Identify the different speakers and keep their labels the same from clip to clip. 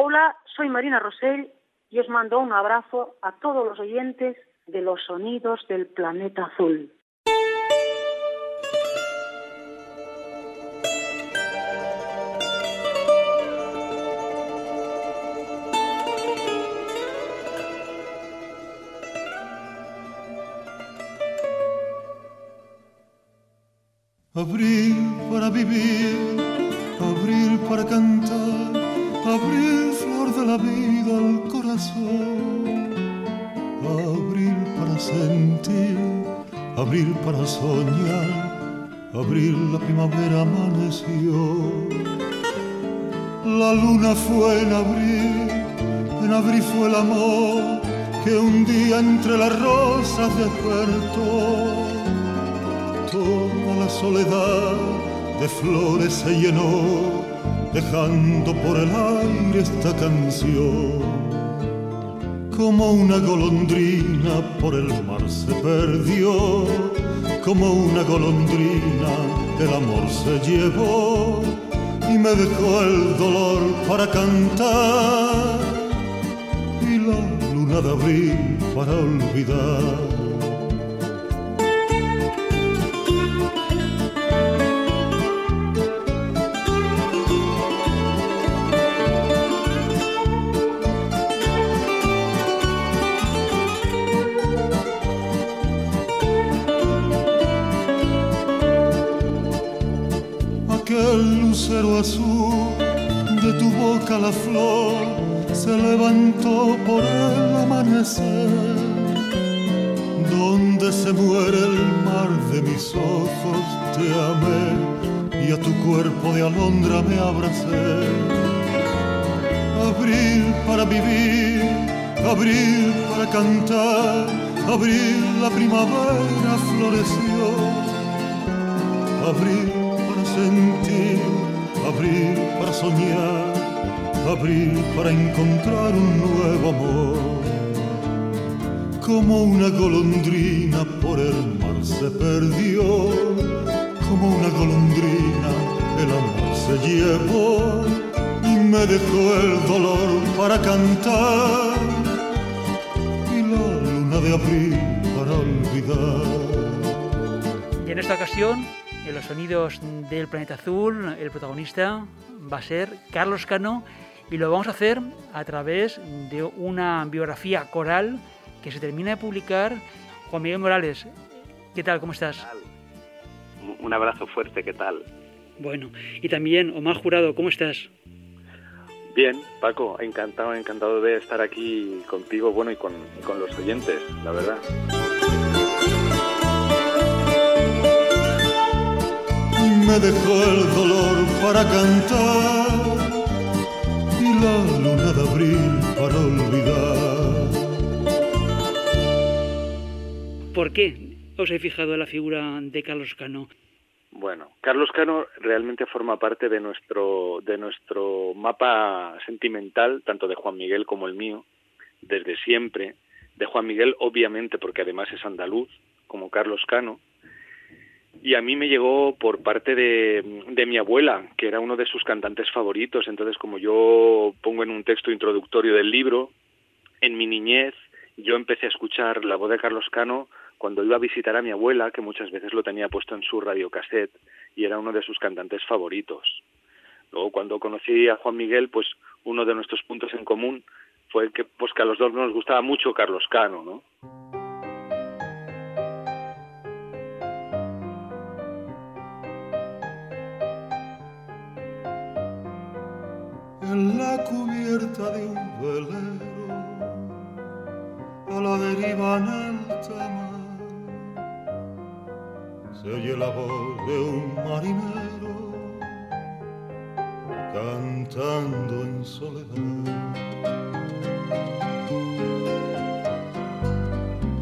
Speaker 1: Hola, soy Marina Rosell y os mando un abrazo a todos los oyentes de los sonidos del planeta azul.
Speaker 2: Abril para vivir, abril para cantar, abril flor de la vida al corazón. Abril para sentir, abril para soñar, abril la primavera amaneció. La luna fue en abril, en abril fue el amor que un día entre las rosas despertó toda la soledad de flores se llenó, dejando por el aire esta canción. Como una golondrina por el mar se perdió, como una golondrina el amor se llevó y me dejó el dolor para cantar y la luna de abril para olvidar azul de tu boca la flor se levantó por el amanecer. Donde se muere el mar de mis ojos te amé y a tu cuerpo de alondra me abracé. Abril para vivir, abril para cantar, abril la primavera floreció. Abril para sentir Abril para soñar, abril para encontrar un nuevo amor. Como una golondrina por el mar se perdió, como una golondrina el amor se llevó y me dejó el dolor para cantar y la luna de abril para olvidar.
Speaker 3: Y en esta ocasión en los sonidos del planeta azul, el protagonista va a ser Carlos Cano y lo vamos a hacer a través de una biografía coral que se termina de publicar. Juan Miguel Morales, ¿qué tal? ¿Cómo estás?
Speaker 4: Un abrazo fuerte, ¿qué tal?
Speaker 3: Bueno, y también Omar Jurado, ¿cómo estás?
Speaker 4: Bien, Paco, encantado, encantado de estar aquí contigo, bueno, y con, y con los oyentes, la verdad.
Speaker 2: Me dejó el dolor para cantar y la luna de abril para olvidar.
Speaker 3: ¿Por qué os he fijado en la figura de Carlos Cano?
Speaker 4: Bueno, Carlos Cano realmente forma parte de nuestro, de nuestro mapa sentimental, tanto de Juan Miguel como el mío, desde siempre. De Juan Miguel, obviamente, porque además es andaluz, como Carlos Cano, y a mí me llegó por parte de, de, mi abuela, que era uno de sus cantantes favoritos. Entonces, como yo pongo en un texto introductorio del libro, en mi niñez yo empecé a escuchar la voz de Carlos Cano cuando iba a visitar a mi abuela, que muchas veces lo tenía puesto en su radiocassette y era uno de sus cantantes favoritos. Luego, cuando conocí a Juan Miguel, pues uno de nuestros puntos en común fue que, pues, que a los dos nos gustaba mucho Carlos Cano, ¿no?
Speaker 2: Cubierta de un velero, a la deriva en alta mar, se oye la voz de un marinero cantando en soledad.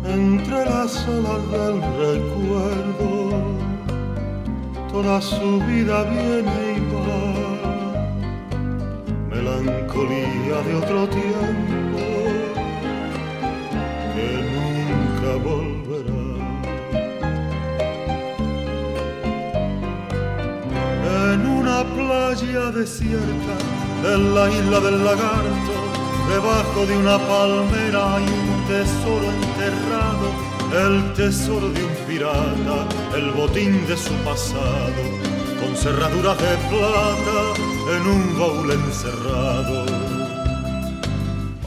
Speaker 2: Entre las olas del recuerdo, toda su vida viene de otro tiempo que nunca volverá. En una playa desierta en la isla del lagarto, debajo de una palmera hay un tesoro enterrado, el tesoro de un pirata, el botín de su pasado, con cerraduras de plata en un baúl encerrado.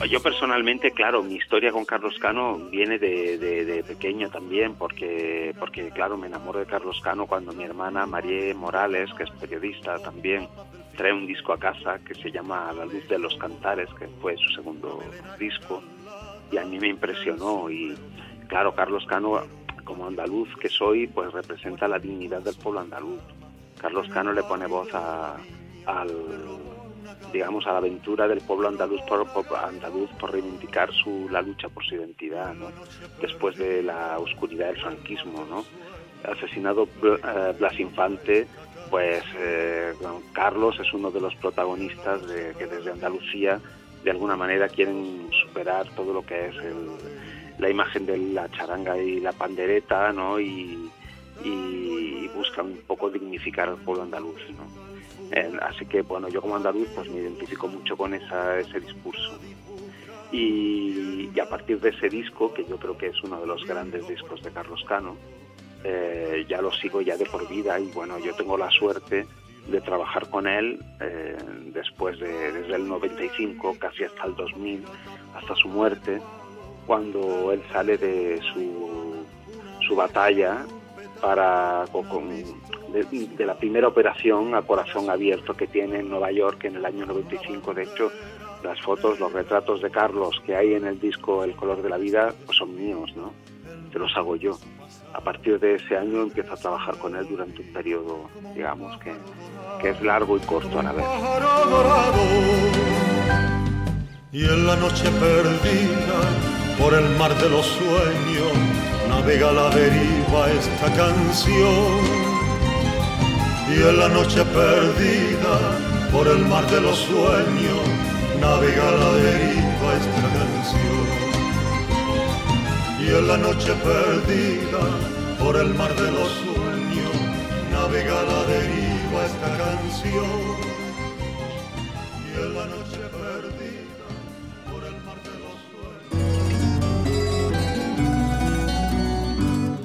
Speaker 5: Yo personalmente, claro, mi historia con Carlos Cano viene de, de, pequeño también, porque, porque, claro, me enamoro de Carlos Cano cuando mi hermana María Morales, que es periodista también, trae un disco a casa que se llama La luz de los cantares, que fue su segundo disco, y a mí me impresionó. Y claro, Carlos Cano, como andaluz que soy, pues representa la dignidad del pueblo andaluz. Carlos Cano le pone voz a, al digamos, a la aventura del pueblo andaluz por, andaluz por reivindicar su, la lucha por su identidad, ¿no? después de la oscuridad del franquismo. ¿no? Asesinado eh, Blas Infante, pues eh, Carlos es uno de los protagonistas de, que desde Andalucía de alguna manera quieren superar todo lo que es la imagen de la charanga y la pandereta ¿no? y, y buscan un poco dignificar al pueblo andaluz. ¿no? Así que, bueno, yo como andaluz pues me identifico mucho con ese discurso. Y, a partir de ese disco, que yo creo que es uno de los grandes discos de Carlos Cano, eh, ya lo sigo ya de por vida y bueno, yo tengo la suerte de trabajar con él eh, después de, desde el 95, casi hasta el 2000, hasta su muerte, cuando él sale de su, su batalla para con, de, la primera operación a corazón abierto que tiene en Nueva York en el año 95. De hecho, las fotos, los retratos de Carlos que hay en el disco El color de la vida, pues son míos, ¿no? Se los hago yo. A partir de ese año empiezo a trabajar con él durante un periodo, digamos, que, que es largo y corto a la vez.
Speaker 2: Y en la noche perdida por el mar de los sueños, navega la deriva esta canción y en la noche perdida por el mar de los sueños navega la deriva esta canción. Y en la noche perdida por el mar de los sueños navega la deriva esta canción. Y en la noche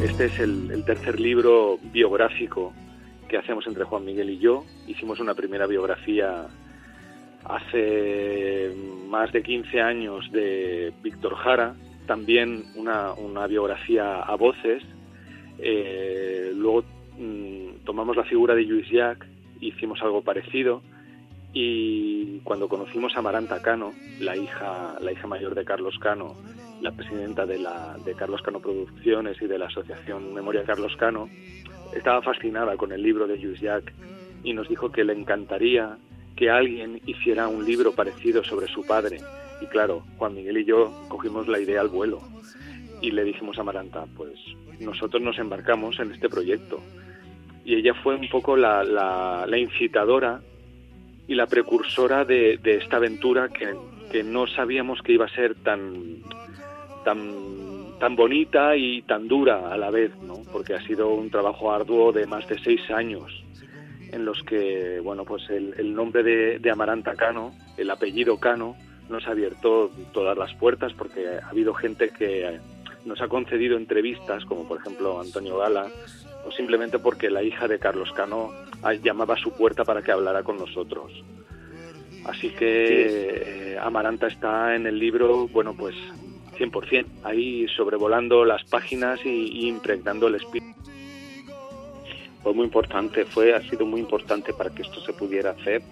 Speaker 4: Este es el, tercer libro biográfico que hacemos entre Juan Miguel y yo. Hicimos una primera biografía hace más de 15 años de Víctor Jara, también una, biografía a voces. Eh, luego mm, tomamos la figura de Luis Jack, hicimos algo parecido y cuando conocimos a Maranta Cano, la hija, la hija mayor de Carlos Cano, la presidenta de, la, de Carlos Cano Producciones y de la Asociación Memoria Carlos Cano, estaba fascinada con el libro de Jules Jack y nos dijo que le encantaría que alguien hiciera un libro parecido sobre su padre. Y claro, Juan Miguel y yo cogimos la idea al vuelo y le dijimos a Maranta, pues nosotros nos embarcamos en este proyecto. Y ella fue un poco la, la, incitadora y la precursora de, de esta aventura que, que, no sabíamos que iba a ser tan, tan tan bonita y tan dura a la vez, ¿no? porque ha sido un trabajo arduo de más de seis años en los que bueno pues el, nombre de, Amaranta Cano, el apellido Cano, nos ha abierto todas las puertas porque ha habido gente que nos ha concedido entrevistas, como por ejemplo Antonio Gala, o simplemente porque la hija de Carlos Cano llamaba a su puerta para que hablara con nosotros. Así que eh, Amaranta está en el libro, bueno, pues 100%, ahí sobrevolando las páginas y, impregnando el espíritu. Fue muy importante, fue, ha sido muy importante para que esto se pudiera hacer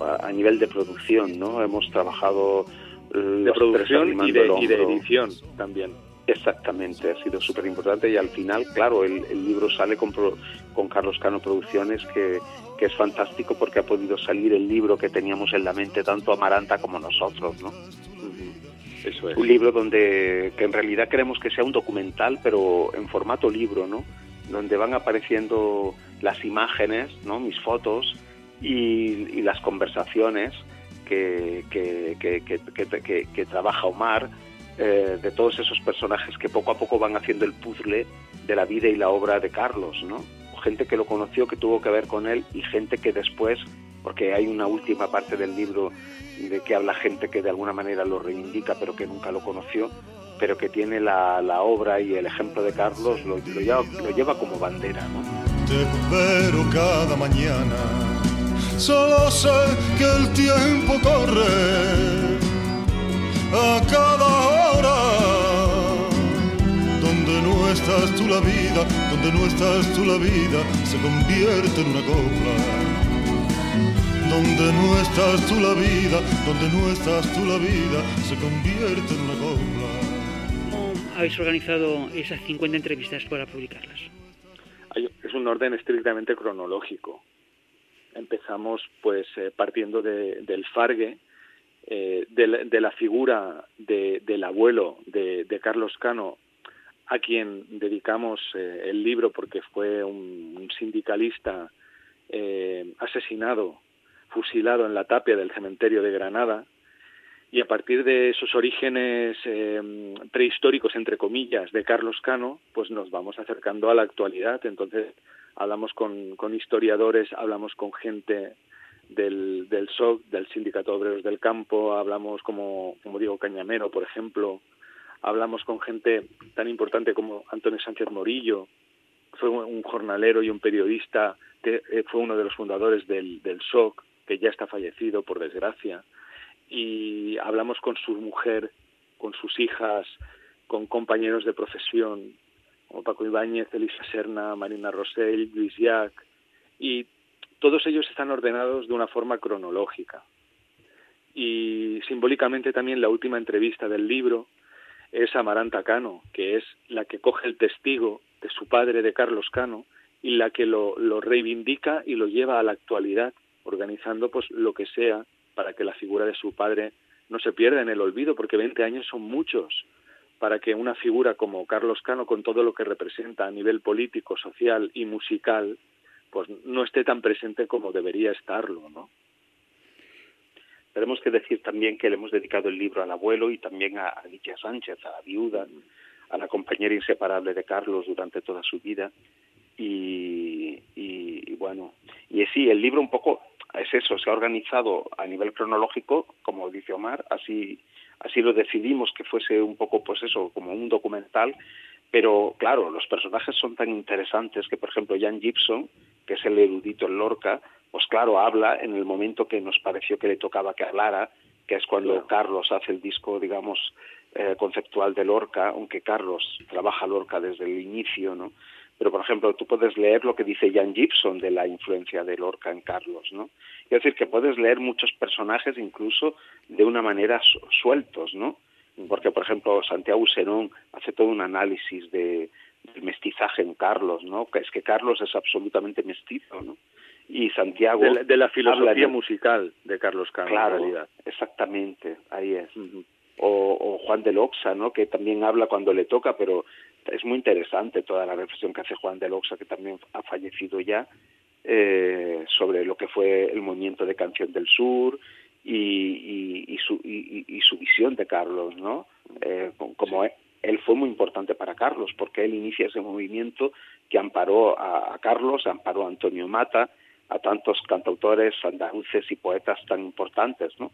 Speaker 4: a, nivel de producción, ¿no? Hemos trabajado
Speaker 5: eh, de producción y de, edición también.
Speaker 4: Exactamente, ha sido súper importante y al final, claro, el, libro sale con, con Carlos Cano Producciones, que, que, es fantástico porque ha podido salir el libro que teníamos en la mente tanto Amaranta como nosotros, ¿no? Un libro donde que en realidad queremos que sea un documental, pero en formato libro, ¿no? Donde van apareciendo las imágenes, ¿no? Mis fotos y, las conversaciones que, que, que, que trabaja Omar eh, de todos esos personajes que poco a poco van haciendo el puzzle de la vida y la obra de Carlos. Gente que lo conoció, que tuvo que ver con él y gente que después
Speaker 5: porque hay una última parte del libro de que habla gente que de alguna manera lo reivindica pero que nunca lo conoció, pero que tiene la, la obra y el ejemplo de Carlos, lo, lo, lleva, como bandera.
Speaker 2: Te espero cada mañana, solo sé que el tiempo corre a cada hora. Donde no estás tú la vida, donde no estás tú la vida, se convierte en una copla donde no estás tú la vida, donde no estás tú la vida, se convierte en una copla.
Speaker 3: ¿Cómo habéis organizado esas 50 entrevistas para publicarlas?
Speaker 4: Es un orden estrictamente cronológico. Empezamos pues eh, partiendo de, del Fargue, eh, de, la, de, la, figura de, del abuelo de, de, Carlos Cano, a quien dedicamos eh, el libro porque fue un, sindicalista eh, asesinado fusilado en la tapia del cementerio de Granada, y a partir de esos orígenes eh, prehistóricos, entre comillas, de Carlos Cano, pues nos vamos acercando a la actualidad. Entonces, hablamos con historiadores, hablamos con gente del, del SOC, del Sindicato Obreros del Campo, hablamos como, como digo, Cañamero, por ejemplo, hablamos con gente tan importante como Antonio Sánchez Morillo, fue un jornalero y un periodista, que eh, fue uno de los fundadores del, del SOC, que ya está fallecido, por desgracia, y hablamos con su mujer, con sus hijas, con compañeros de profesión, como Paco Ibáñez, Elisa Serna, Marina Rosell, Luis Llac, y todos ellos están ordenados de una forma cronológica. Y simbólicamente también la última entrevista del libro es Amaranta Cano, que es la que coge el testigo de su padre, de Carlos Cano, y la que lo, lo reivindica y lo lleva a la actualidad organizando pues lo que sea para que la figura de su padre no se pierda en el olvido, porque 20 años son muchos para que una figura como Carlos Cano, con todo lo que representa a nivel político, social y musical, pues no esté tan presente como debería estarlo, ¿no?
Speaker 5: Tenemos que decir también que le hemos dedicado el libro al abuelo y también a, a Lidia Sánchez, a la viuda, a la compañera inseparable de Carlos durante toda su vida. Y, y, y bueno, y sí, el libro un poco es eso, se ha organizado a nivel cronológico, como dice Omar, así, así lo decidimos que fuese un poco, pues eso, como un documental, pero claro, los personajes son tan interesantes que, por ejemplo, Jan Gibson, que es el erudito en Lorca, pues claro, habla en el momento que nos pareció que le tocaba que hablara, que es cuando claro. Carlos hace el disco, digamos, eh, conceptual de Lorca, aunque Carlos trabaja Lorca desde el inicio, ¿no? pero por ejemplo tú puedes leer lo que dice Jan Gibson de la influencia de Lorca en Carlos, ¿no? Es decir, que puedes leer muchos personajes incluso de una manera su sueltos, ¿no? Porque, por ejemplo, Santiago Serón hace todo un análisis de, del mestizaje en Carlos, ¿no? Que es que Carlos es absolutamente mestizo, ¿no? Y Santiago...
Speaker 4: De la, de la filosofía musical de Carlos Cano,
Speaker 5: claro,
Speaker 4: en realidad.
Speaker 5: exactamente, ahí es. Uh -huh. o, o, Juan de Loxa, ¿no? Que también habla cuando le toca, pero es muy interesante toda la reflexión que hace Juan de Loxa, que también ha fallecido ya, eh, sobre lo que fue el movimiento de Canción del Sur y, y, y, su, y su, visión de Carlos, ¿no? Eh, como sí. él fue muy importante para Carlos, porque él inicia ese movimiento que amparó a, a Carlos, amparó a Antonio Mata, a tantos cantautores andaluces y poetas tan importantes, ¿no?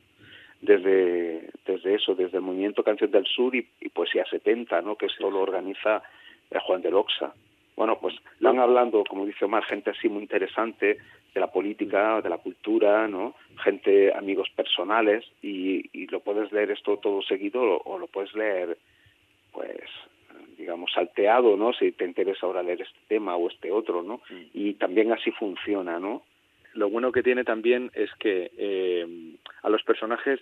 Speaker 5: desde, desde eso, desde el movimiento Canción del Sur y, y Poesía 70, ¿no? que esto lo organiza eh, Juan de Loxa. Bueno, pues van hablando, como dice Omar, gente así muy interesante de la política, de la cultura, ¿no? Gente, amigos personales, y, y lo puedes leer esto todo seguido o, o lo puedes leer, pues, digamos, salteado, ¿no? Si te interesa ahora leer este tema o este otro, ¿no? Y también así funciona, ¿no?
Speaker 4: Lo bueno que tiene también es que eh, a los personajes,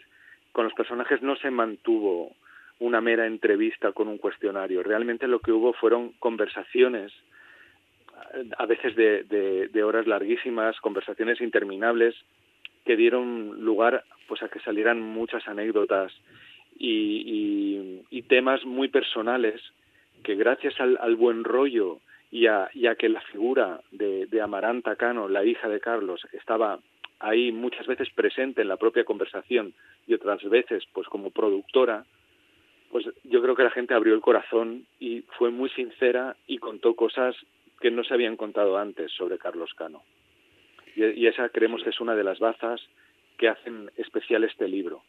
Speaker 4: con los personajes no se mantuvo una mera entrevista con un cuestionario. Realmente lo que hubo fueron conversaciones, a veces de, horas larguísimas, conversaciones interminables, que dieron lugar pues a que salieran muchas anécdotas y, y, temas muy personales que gracias al, buen rollo y a, y a que la figura de, de Amaranta Cano, la hija de Carlos, estaba ahí muchas veces presente en la propia conversación y otras veces pues como productora, pues yo creo que la gente abrió el corazón y fue muy sincera y contó cosas que no se habían contado antes sobre Carlos Cano. y esa creemos que es una de las bazas que hacen especial este libro.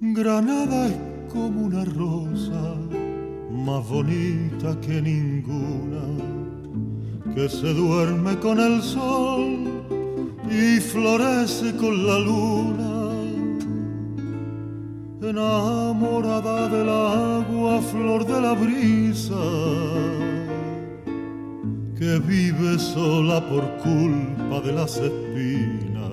Speaker 2: Granada es como una rosa, más bonita que ninguna, que se duerme con el sol y florece con la luna. Enamorada del agua, flor de la brisa, que vive sola por culpa de las espinas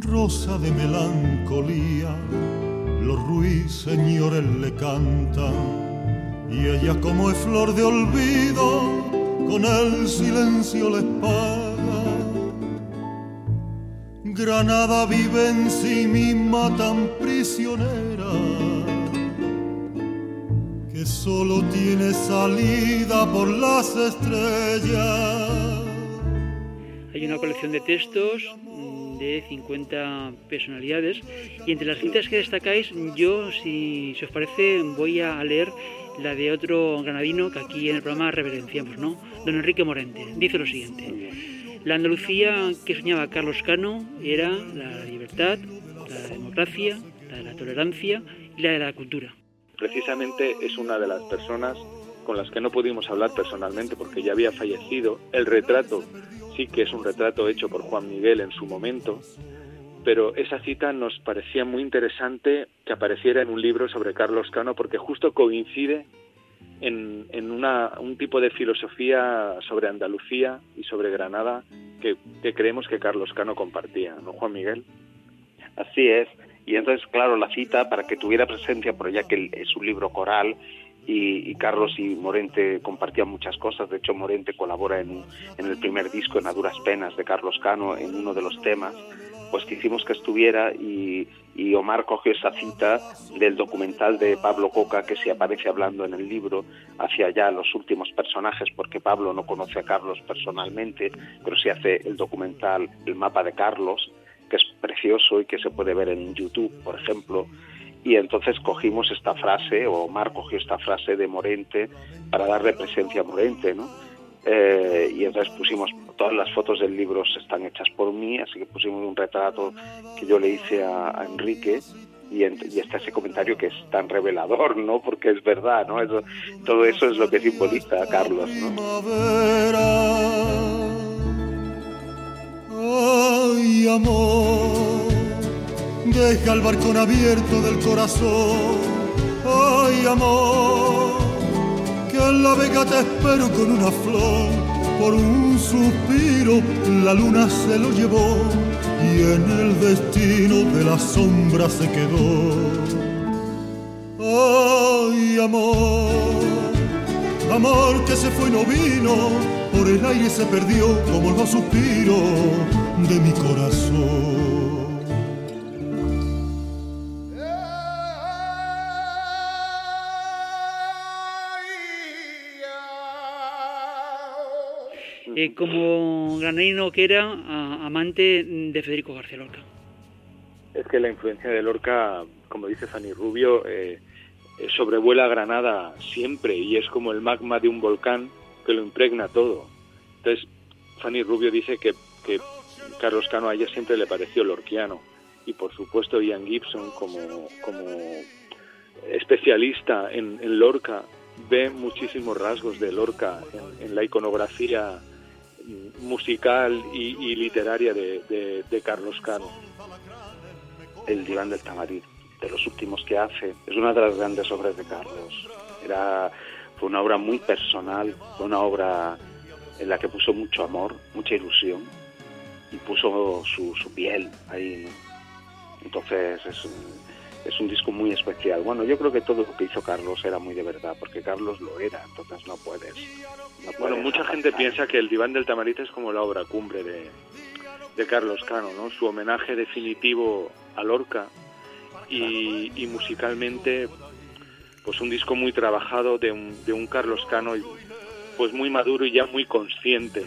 Speaker 2: rosa de melancolía, los ruiseñores le cantan y ella como es flor de olvido, con el silencio le paga. Granada vive en sí misma tan prisionera que solo tiene salida por las estrellas.
Speaker 3: Hay una colección de textos de 50 personalidades y entre las citas que destacáis yo si, os parece voy a leer la de otro granadino que aquí en el programa reverenciamos, ¿no? Don Enrique Morente. Dice lo siguiente. La Andalucía que soñaba Carlos Cano era la libertad, la democracia, la la tolerancia y la de la cultura.
Speaker 4: Precisamente es una de las personas con las que no pudimos hablar personalmente porque ya había fallecido. El retrato sí que es un retrato hecho por Juan Miguel en su momento, pero esa cita nos parecía muy interesante que apareciera en un libro sobre Carlos Cano porque justo coincide en, una, un tipo de filosofía sobre Andalucía y sobre Granada que, creemos que Carlos Cano compartía, ¿no, Juan Miguel?
Speaker 5: Así es. Y entonces, claro, la cita, para que tuviera presencia, por ya que es un libro coral, y, Carlos y Morente compartían muchas cosas. De hecho, Morente colabora en, en, el primer disco, en A Duras Penas, de Carlos Cano, en uno de los temas, pues que hicimos que estuviera y, y Omar cogió esa cita del documental de Pablo Coca que se aparece hablando en el libro hacia allá los últimos personajes, porque Pablo no conoce a Carlos personalmente, pero se hace el documental El mapa de Carlos, que es precioso y que se puede ver en YouTube, por ejemplo, y entonces cogimos esta frase, o Omar cogió esta frase de Morente para darle presencia a Morente, ¿no? Eh, y entonces pusimos, todas las fotos del libro están hechas por mí, así que pusimos un retrato que yo le hice a, Enrique y, y, está ese comentario que es tan revelador, ¿no? Porque es verdad, ¿no? Todo eso es lo que simboliza a Carlos, ¿no?
Speaker 2: Ay, amor Deja el balcón abierto del corazón. Ay, amor, que en la vega te espero con una flor. Por un suspiro la luna se lo llevó y en el destino de la sombra se quedó. Ay, amor, amor que se fue y no vino, por el aire se perdió como el suspiro de mi corazón.
Speaker 3: Eh, como granadino que era, amante de Federico García Lorca.
Speaker 4: Es que la influencia de Lorca, como dice Fanny Rubio, eh, eh, sobrevuela Granada siempre y es como el magma de un volcán que lo impregna todo. Entonces, Fanny Rubio dice que, Carlos Cano a ella siempre le pareció lorquiano y por supuesto Ian Gibson como, como especialista en, Lorca ve muchísimos rasgos de Lorca en la iconografía musical y, literaria de, Carlos Cano.
Speaker 5: El diván del tamarí, de los últimos que hace, es una de las grandes obras de Carlos. Era, fue una obra muy personal, fue una obra en la que puso mucho amor, mucha ilusión y puso su, su piel ahí. Entonces es, es un disco muy especial. Bueno, yo creo que todo lo que hizo Carlos era muy de verdad, porque Carlos lo era, entonces no puedes.
Speaker 4: bueno, mucha gente piensa que el Diván del Tamarite es como la obra cumbre de, de Carlos Cano, ¿no? Su homenaje definitivo a Lorca y, y musicalmente, pues un disco muy trabajado de un, de un Carlos Cano, pues muy maduro y ya muy consciente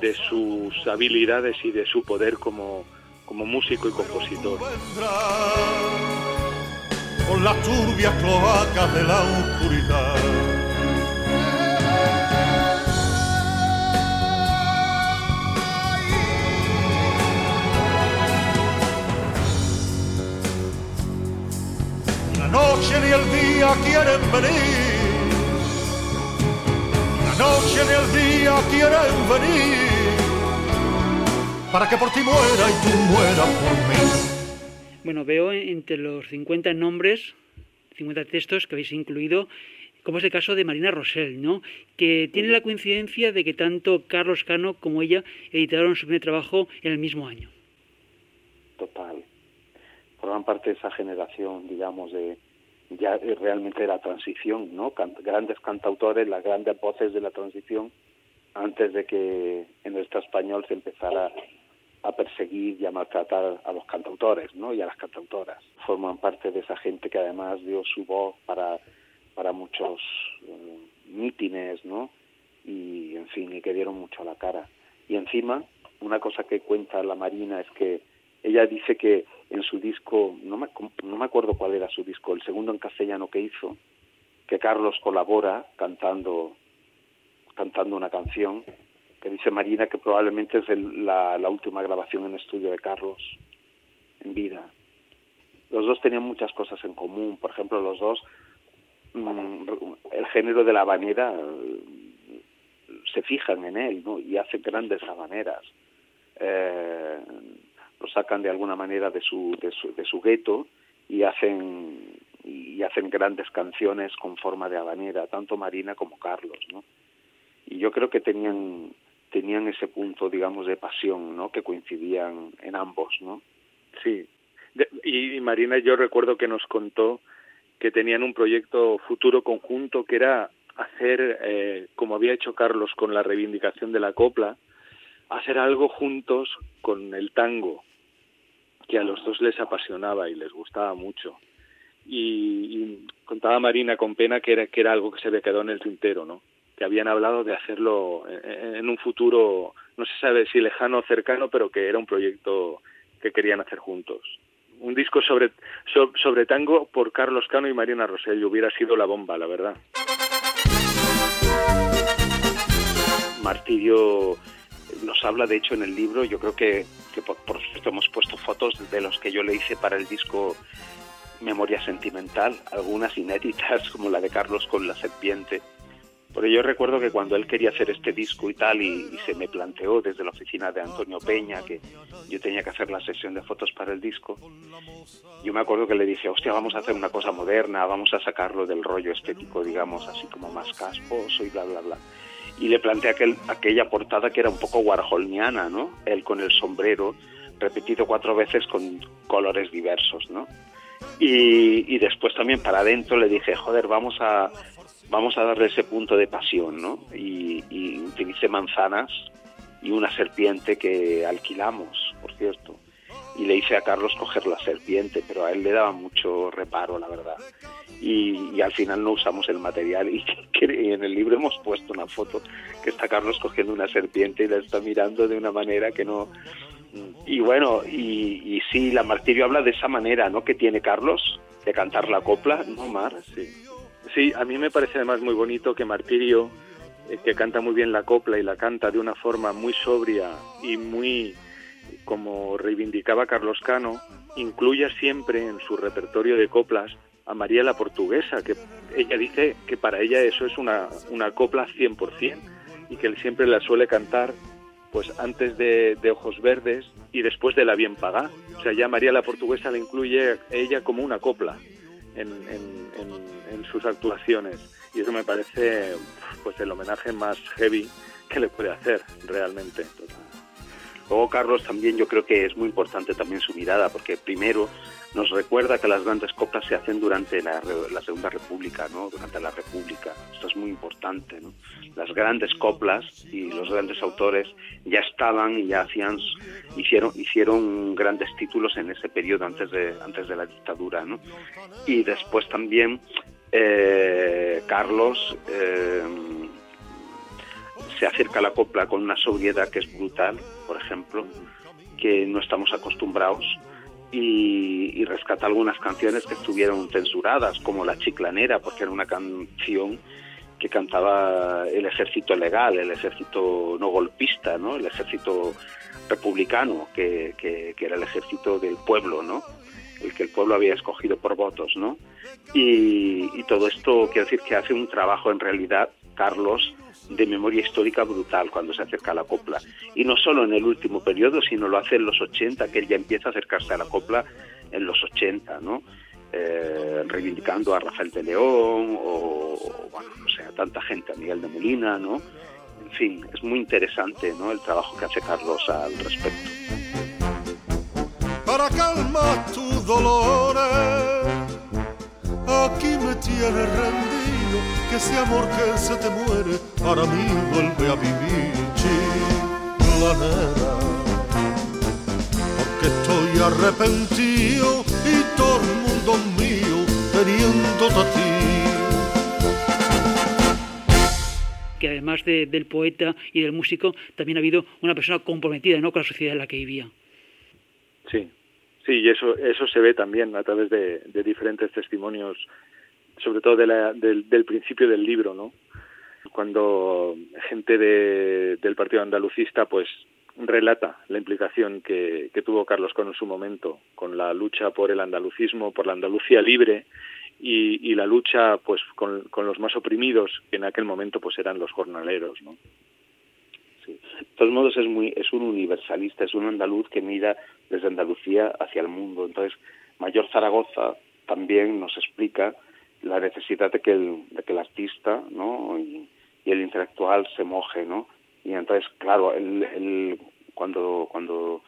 Speaker 4: de sus habilidades y de su poder como, como músico y compositor.
Speaker 2: Con las turbias cloacas de la oscuridad. La noche ni el día quieren venir noche ni el día quieren venir para que por ti muera y tú mueras por mí.
Speaker 3: Bueno, veo entre los 50 nombres, 50 textos que habéis incluido, como es el caso de Marina Rosell, ¿no? que tiene la coincidencia de que tanto Carlos Cano como ella editaron su primer trabajo en el mismo año.
Speaker 5: Total. Forman parte de esa generación, digamos, de, ya realmente la transición, ¿no? grandes cantautores, las grandes voces de la transición, antes de que en el Estado español se empezara a perseguir y a maltratar a los cantautores, ¿no? Y a las cantautoras. Forman parte de esa gente que además dio su voz para, para muchos eh, mítines, ¿no? Y, en fin, y que dieron mucho a la cara. Y encima, una cosa que cuenta la Marina es que ella dice que en su disco, no me, no me acuerdo cuál era su disco, el segundo en castellano que hizo, que Carlos colabora cantando, cantando una canción, que dice Marina que probablemente es la, la última grabación en estudio de Carlos en vida. Los dos tenían muchas cosas en común, por ejemplo, los dos, mm, el género de la habanera se fijan en él ¿no? y hacen grandes habaneras. Eh, lo sacan de alguna manera de su, de su, de su gueto y hacen y hacen grandes canciones con forma de habanera, tanto Marina como Carlos, ¿no? Y yo creo que tenían tenían ese punto, digamos, de pasión, ¿no? Que coincidían en ambos, ¿no?
Speaker 4: Sí. y Marina, yo recuerdo que nos contó que tenían un proyecto futuro conjunto que era hacer, eh, como había hecho Carlos con la reivindicación de la copla, hacer algo juntos con el tango, que a los dos les apasionaba y les gustaba mucho. Y, contaba Marina con pena que era, que era algo que se había quedado en el tintero, ¿no? Que habían hablado de hacerlo en, un futuro, no se sabe si lejano o cercano, pero que era un proyecto que querían hacer juntos. Un disco sobre, sobre, tango por Carlos Cano y Marina Rosello hubiera sido la bomba, la verdad. Martirio nos habla, de hecho, en el libro, yo creo que, por, cierto hemos puesto fotos de los que yo le hice para el disco Memoria Sentimental, algunas inéditas, como la de Carlos con la serpiente. Porque yo recuerdo que cuando él quería hacer este disco y tal, y, se me planteó desde la oficina de Antonio Peña que yo tenía que hacer la sesión de fotos para el disco, yo me acuerdo que le dije, hostia, vamos a hacer una cosa moderna, vamos a sacarlo del rollo estético, digamos, así como más casposo y bla, bla, bla y le planteé aquel, aquella portada que era un poco warholniana, ¿no? Él con el sombrero, repetido cuatro veces con colores diversos, ¿no? Y, después también para adentro le dije, joder, vamos a, vamos a darle ese punto de pasión, ¿no? Y, y utilicé manzanas y una serpiente que alquilamos, por cierto. Y le hice a Carlos coger la serpiente, pero a él le daba mucho reparo, la verdad. Y, al final no usamos el material. Y, en el libro hemos puesto una foto que está Carlos cogiendo una serpiente y la está mirando de una manera que no. Y bueno y, sí la martirio habla de esa manera no que tiene Carlos de cantar la copla no Mar sí sí a mí me parece además muy bonito que martirio eh, que canta muy bien la copla y la canta de una forma muy sobria y muy como reivindicaba Carlos Cano, incluya siempre en su repertorio de coplas a María la Portuguesa, que ella dice que para ella eso es una, una copla 100% y que él siempre la suele cantar pues antes de, Ojos Verdes y después de La Bien Pagá. O sea, ya María la Portuguesa la incluye ella como una copla en, en, sus actuaciones y eso me parece pues el homenaje más heavy que le puede hacer realmente.
Speaker 5: Luego Carlos también yo creo que es muy importante también su mirada, porque primero nos recuerda que las grandes coplas se hacen durante la, Segunda República, ¿no? Durante la República. Esto es muy importante, ¿no? Las grandes coplas y los grandes autores ya estaban y ya hacían, hicieron, hicieron grandes títulos en ese periodo antes de, antes de la dictadura, ¿no? Y después también eh, Carlos eh, se acerca a la copla con una sobriedad que es brutal, por ejemplo, que no estamos acostumbrados, y, rescata algunas canciones que estuvieron censuradas, como La Chiclanera, porque era una canción que cantaba el ejército legal, el ejército no golpista, ¿no? el ejército republicano, que, que, era el ejército del pueblo, ¿no? El que el pueblo había escogido por votos. ¿no? Y, todo esto quiere decir que hace un trabajo en realidad, Carlos, de memoria histórica brutal cuando se acerca a la copla. Y no solo en el último periodo, sino lo hace en los 80, que él ya empieza a acercarse a la copla en los 80, ¿no? Eh, reivindicando a Rafael de León o, bueno, no sé, a tanta gente, a Miguel de Molina, ¿no? En fin, es muy interesante, ¿no? El trabajo que hace Carlos al respecto.
Speaker 2: Para calmar dolores, aquí me tienes rendido, que ese amor que se te muere, para mí vuelve a vivir, chiclanera. Porque estoy arrepentido y todo el mundo mío teniendo a ti.
Speaker 3: que además del poeta y del músico, también ha habido una persona comprometida ¿no? con la sociedad en la que vivía.
Speaker 4: Sí, sí, y eso, eso se ve también a través de, diferentes testimonios, sobre todo del, principio del libro, ¿no? Cuando gente del Partido Andalucista, pues relata la implicación que, tuvo Carlos con en su momento, con la lucha por el andalucismo, por la Andalucía libre y, la lucha pues con, los más oprimidos que en aquel momento pues eran los jornaleros no.
Speaker 5: De todos modos es muy es un universalista es un andaluz que mira desde Andalucía hacia el mundo. Entonces Mayor Zaragoza también nos explica la necesidad de que el, que artista no y, el intelectual se moje no y entonces claro él, cuando cuando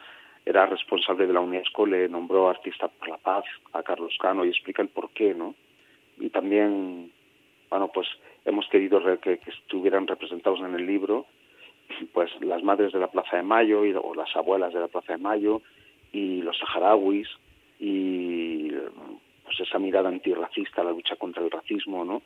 Speaker 5: era responsable de la UNESCO, le nombró artista por la paz a Carlos Cano y explica el por qué, ¿no? Y también, bueno, pues hemos querido que, estuvieran representados en el libro, pues las madres de la Plaza de Mayo y, o las abuelas de la Plaza de Mayo y los saharauis y pues esa mirada antirracista, la lucha contra el racismo, ¿no?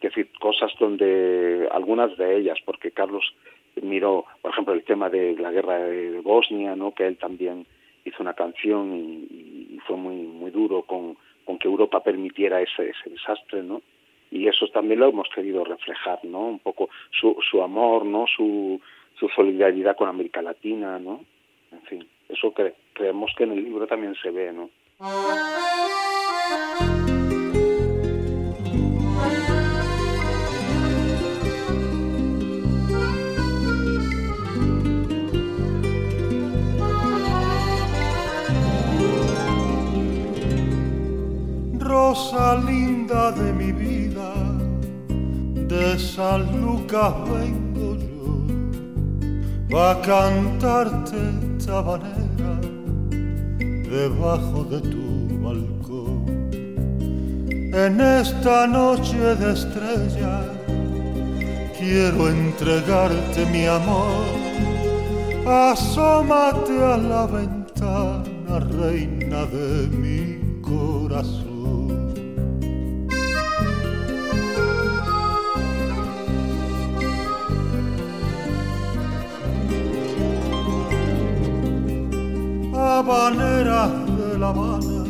Speaker 5: Que decir, cosas donde algunas de ellas, porque Carlos miró, por ejemplo, el tema de la guerra de Bosnia, ¿no? que él también hizo una canción y, fue muy muy duro con, con que Europa permitiera ese, ese desastre, ¿no? Y eso también lo hemos querido reflejar, ¿no? Un poco su, su amor, ¿no? Su, su solidaridad con América Latina, ¿no? En fin, eso creemos que en el libro también se ve, ¿no?
Speaker 2: rosa linda de mi vida, de San Lucas vengo yo, va a cantarte esta manera debajo de tu balcón. En esta noche de estrellas quiero entregarte mi amor, asómate a la ventana, reina de mi corazón. Habanera de La Habana,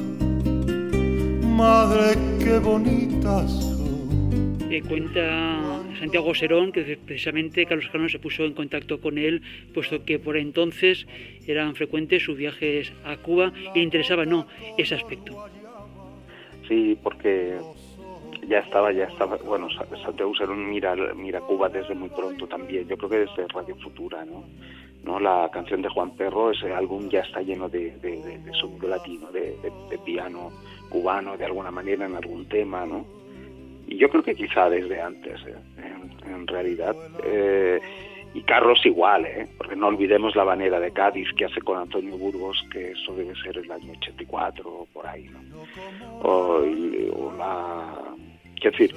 Speaker 2: madre qué bonitas son.
Speaker 3: cuenta Santiago Serón que precisamente Carlos Cano se puso en contacto con él, puesto que por entonces eran frecuentes sus viajes a Cuba y le interesaba no ese aspecto.
Speaker 5: Sí, porque ya estaba, ya estaba, bueno, Santiago Serón mira, mira Cuba desde muy pronto también, yo creo que desde Radio Futura, ¿no? ¿No? La canción de Juan Perro, ese álbum ya está lleno de, sonido latino, de, piano cubano de alguna manera en algún tema, ¿no? Y yo creo que quizá desde antes, ¿eh? en, realidad. Eh, y Carlos igual, ¿eh? porque no olvidemos la banera de Cádiz que hace con Antonio Burgos, que eso debe ser el año 84 o por ahí, ¿no? O, o la... Quiero decir,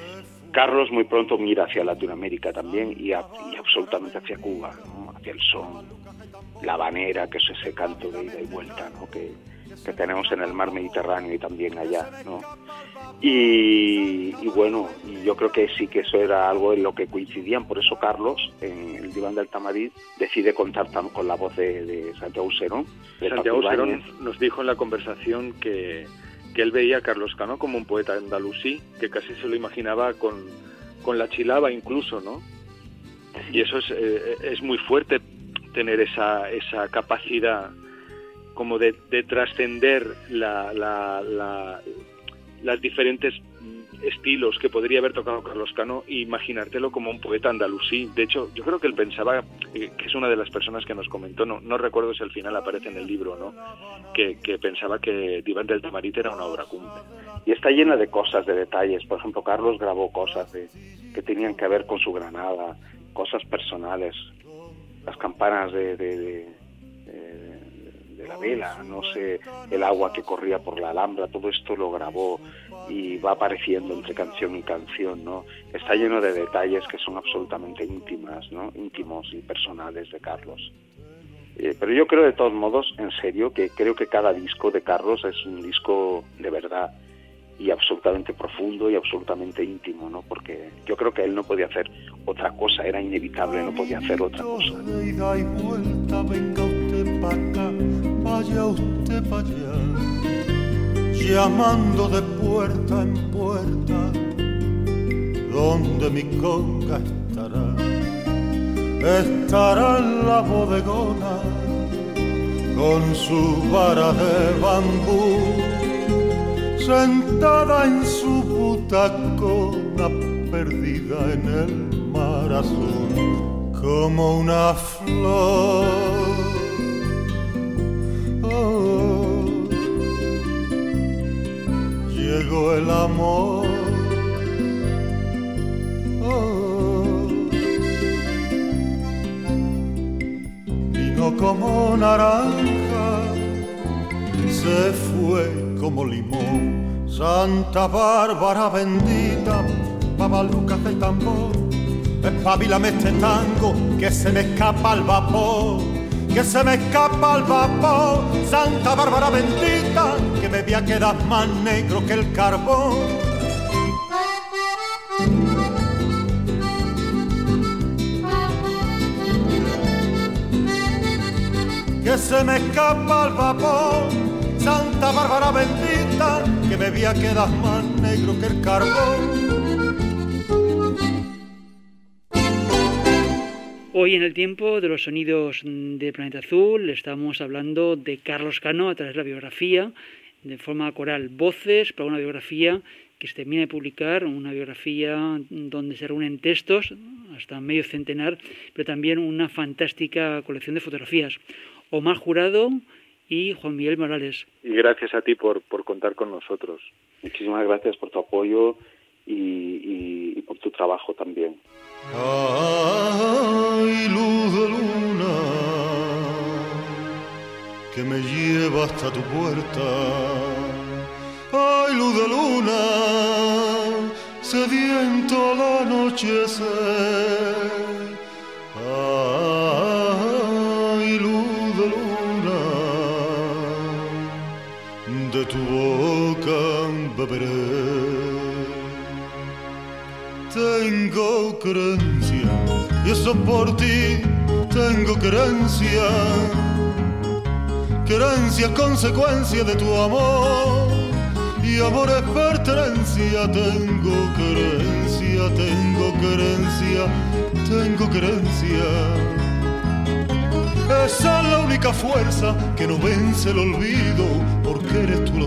Speaker 5: Carlos muy pronto mira hacia Latinoamérica también y, y absolutamente hacia Cuba, ¿no? hacia el son, la banera, que es ese canto de ida y vuelta ¿no? que, tenemos en el mar Mediterráneo y también allá. ¿no? Y, bueno, yo creo que sí que eso era algo en lo que coincidían, por eso Carlos, en el diván del Tamarit, decide contar con la voz de, Santiago Serón.
Speaker 4: Santiago Serón nos dijo en la conversación que, que él veía a Carlos Cano como un poeta andalusí, que casi se lo imaginaba con, con la chilaba incluso, ¿no? Y eso es, eh, es muy fuerte, tener esa, esa capacidad como de, trascender la, las diferentes estilos que podría haber tocado Carlos Cano e imaginártelo como un poeta andalusí. De hecho, yo creo que él pensaba, que es una de las personas que nos comentó, no, no recuerdo si al final aparece en el libro, ¿no? que, pensaba que Diván del Tamarit era una obra cumbre.
Speaker 5: Y está llena de cosas, de detalles. Por ejemplo, Carlos grabó cosas de, que tenían que ver con su Granada, cosas personales, las campanas de, de, la vela, no sé, el agua que corría por la Alhambra, todo esto lo grabó y va apareciendo entre canción y canción, ¿no? Está lleno de detalles que son absolutamente íntimas, ¿no? íntimos y personales de Carlos. Eh, pero yo creo de todos modos, en serio, que creo que cada disco de Carlos es un disco de verdad y absolutamente profundo y absolutamente íntimo, ¿no? Porque yo creo que él no podía hacer otra cosa, era inevitable, no podía hacer otra cosa.
Speaker 2: vaya usted para allá, llamando de puerta en puerta, donde mi conga estará, estará en la bodegona con su vara de bambú sentada en su butacona perdida en el mar azul como una flor. Oh, el amor. Oh, vino como naranja, se fue como limón. Santa Bárbara bendita, babalucas del tambor, espabilame este tango que se me escapa al vapor, que se me escapa al vapor. Santa Bárbara bendita, que me voy a quedar más negro que el carbón. que se me escapa al vapor Santa Bárbara bendita, que me veía quedar más negro que el carbón.
Speaker 3: Hoy en el tiempo de los sonidos de Planeta Azul estamos hablando de Carlos Cano a través de la biografía, de forma coral, voces para una biografía que se termina de publicar, una biografía donde se reúnen textos, hasta medio centenar, pero también una fantástica colección de fotografías. Omar Jurado y Juan Miguel Morales.
Speaker 4: Y gracias a ti por, por contar con nosotros.
Speaker 5: Muchísimas gracias por tu apoyo y, y, por tu trabajo también.
Speaker 2: Ay, luz de luna, que me lleva hasta tu puerta. Ay, luz de luna, sediento al anochecer. Ay, luz de luna de tu boca beberé. Tengo creencia, y eso por ti tengo creencia. Creencia consecuencia de tu amor, y amor es pertenencia. Tengo creencia, tengo creencia, tengo creencia esa es la única fuerza que no vence el olvido, porque eres tu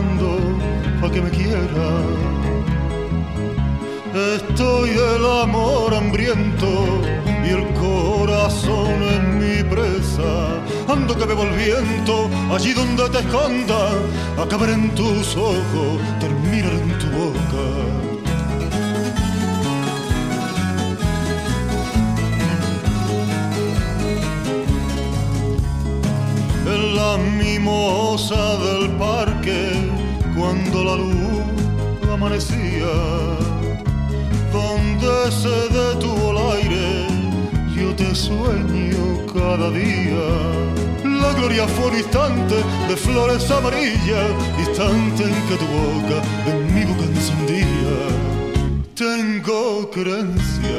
Speaker 2: inocencia. Estoy del amor hambriento y el corazón en mi presa. ando que bebo el allí donde te esconda, acabar en tus ojos, terminar en tu boca. En la mimosa del parque, la luz amanecía, donde se detuvo el aire, yo te sueño cada día. La gloria fue un instante de flores amarillas, instante en que tu boca en mi boca encendía. Tengo creencia,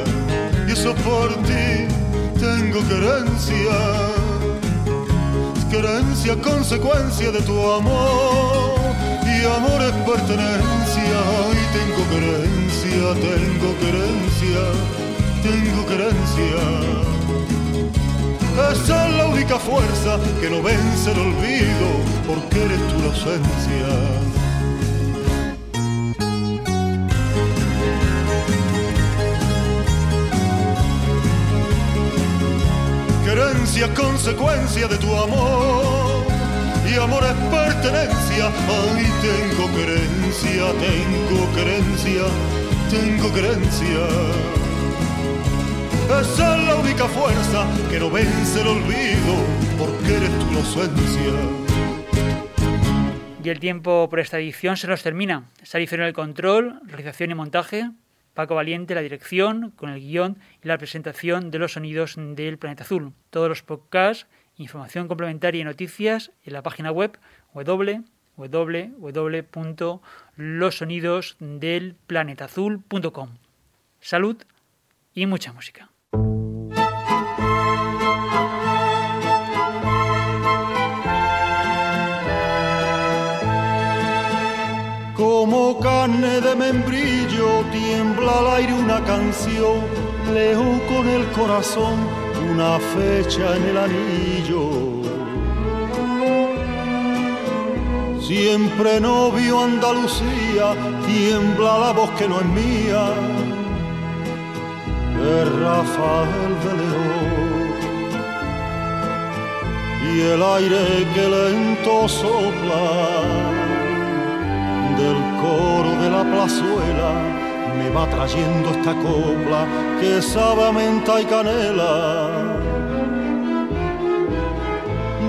Speaker 2: y eso por ti tengo creencia. Creencia, consecuencia de tu amor, y amor es pertenencia. Y tengo creencia, tengo creencia, tengo creencia. Esa es la única fuerza que no vence el olvido, porque eres tu inocencia. Querencia, consecuencia de tu amor, y amor es pertenencia. Ay, tengo querencia, tengo querencia, tengo querencia. Esa es la única fuerza que no vence el olvido, porque eres tu inocencia.
Speaker 3: Y el tiempo por esta edición se nos termina. En el control, realización y montaje. Paco Valiente la dirección, con el guion y la presentación de los sonidos del planeta azul. Todos los podcasts, información complementaria y noticias en la página web www.losonidosdelplanetazul.com. Salud y mucha música.
Speaker 2: Como carne de membrillo tiembla al aire una canción, leo con el corazón una fecha en el anillo. Siempre novio Andalucía, tiembla la voz que no es mía, es Rafael de León. Y el aire que lento sopla del coro de la plazuela me va trayendo esta copla que sabe a menta y canela.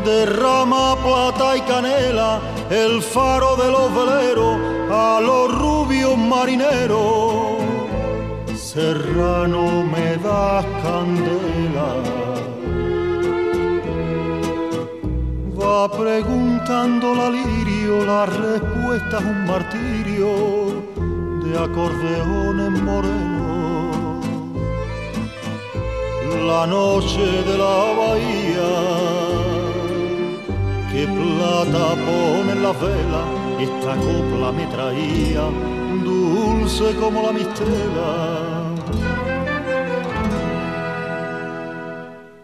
Speaker 2: Derrama plata y canela el faro de los veleros a los rubios marineros. Serrano me da candela. Va preguntando la lirio, la respuesta es un martirio de acordeones morenos. La noche de la bahía, que plata pone en la vela, esta copla me traía, dulce como la mistela.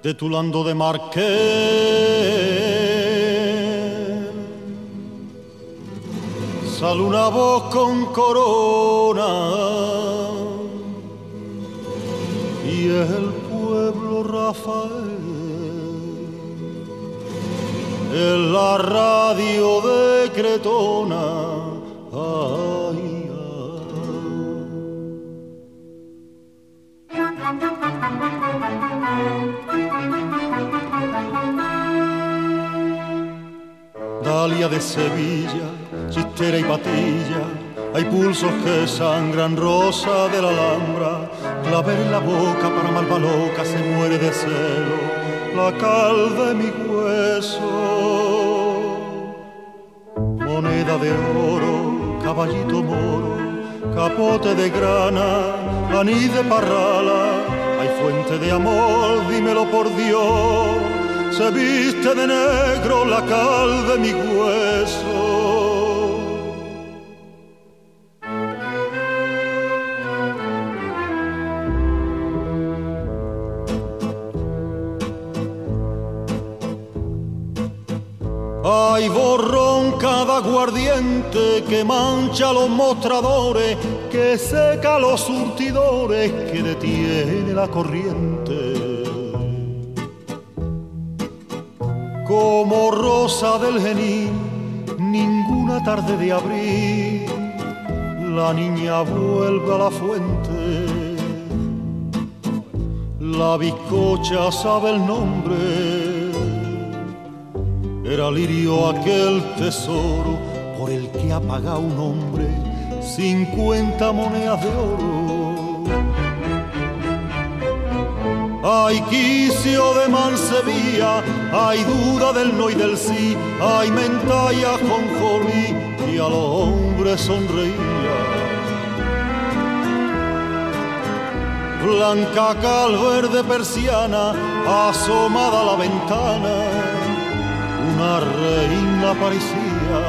Speaker 2: de Tulando de Marqués. Sale una voz con corona y es el pueblo Rafael. En la radio de Cretona. Ay, Dalia de Sevilla, chistera y patilla, hay pulsos que sangran rosa de la alhambra, claver en la boca para malva loca se muere de celo, la cal de mi hueso. De oro, caballito moro, capote de grana, anís de parrala, hay fuente de amor, dímelo por Dios se viste de negro la cal de mi hueso. Que mancha los mostradores, que seca los surtidores, que detiene la corriente como rosa del genil, ninguna tarde de abril, la niña vuelve a la fuente. La bizcocha sabe el nombre, era lirio aquel tesoro por el que ha pagado un hombre cincuenta monedas de oro Hay quicio de mansevía, hay duda del no y del sí, hay mentalla con jolí y a los hombres sonreía. Blanca cal verde persiana, asomada a la ventana, una reina parecía.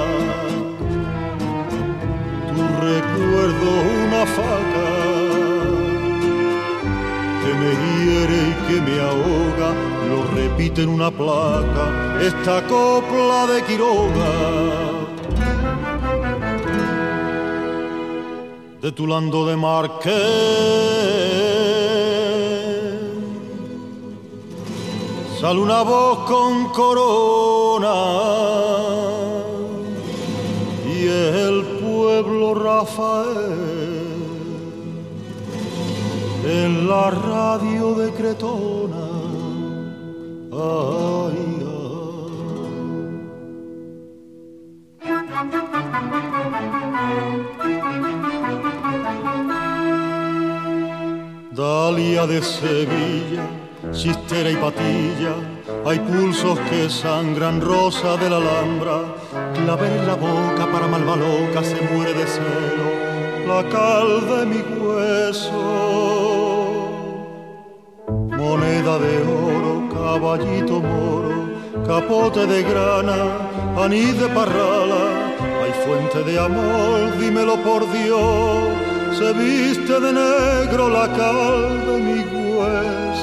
Speaker 2: Tu recuerdo una faca me hiere y que me ahoga, lo repite en una placa, esta copla de Quiroga. De tu lando de Marqués, sale una voz con corona y el pueblo Rafael en la radio de Cretona. Ay, Dalia de Sevilla, chistera y patilla, hay pulsos que sangran rosa de la Alhambra, clave en la boca para malva loca se muere de celo, la cal de mi hueso. Moneda de oro, caballito moro, capote de grana, anís de parrala, hay fuente de amor, dímelo por Dios, se viste de negro la cal de mi hueso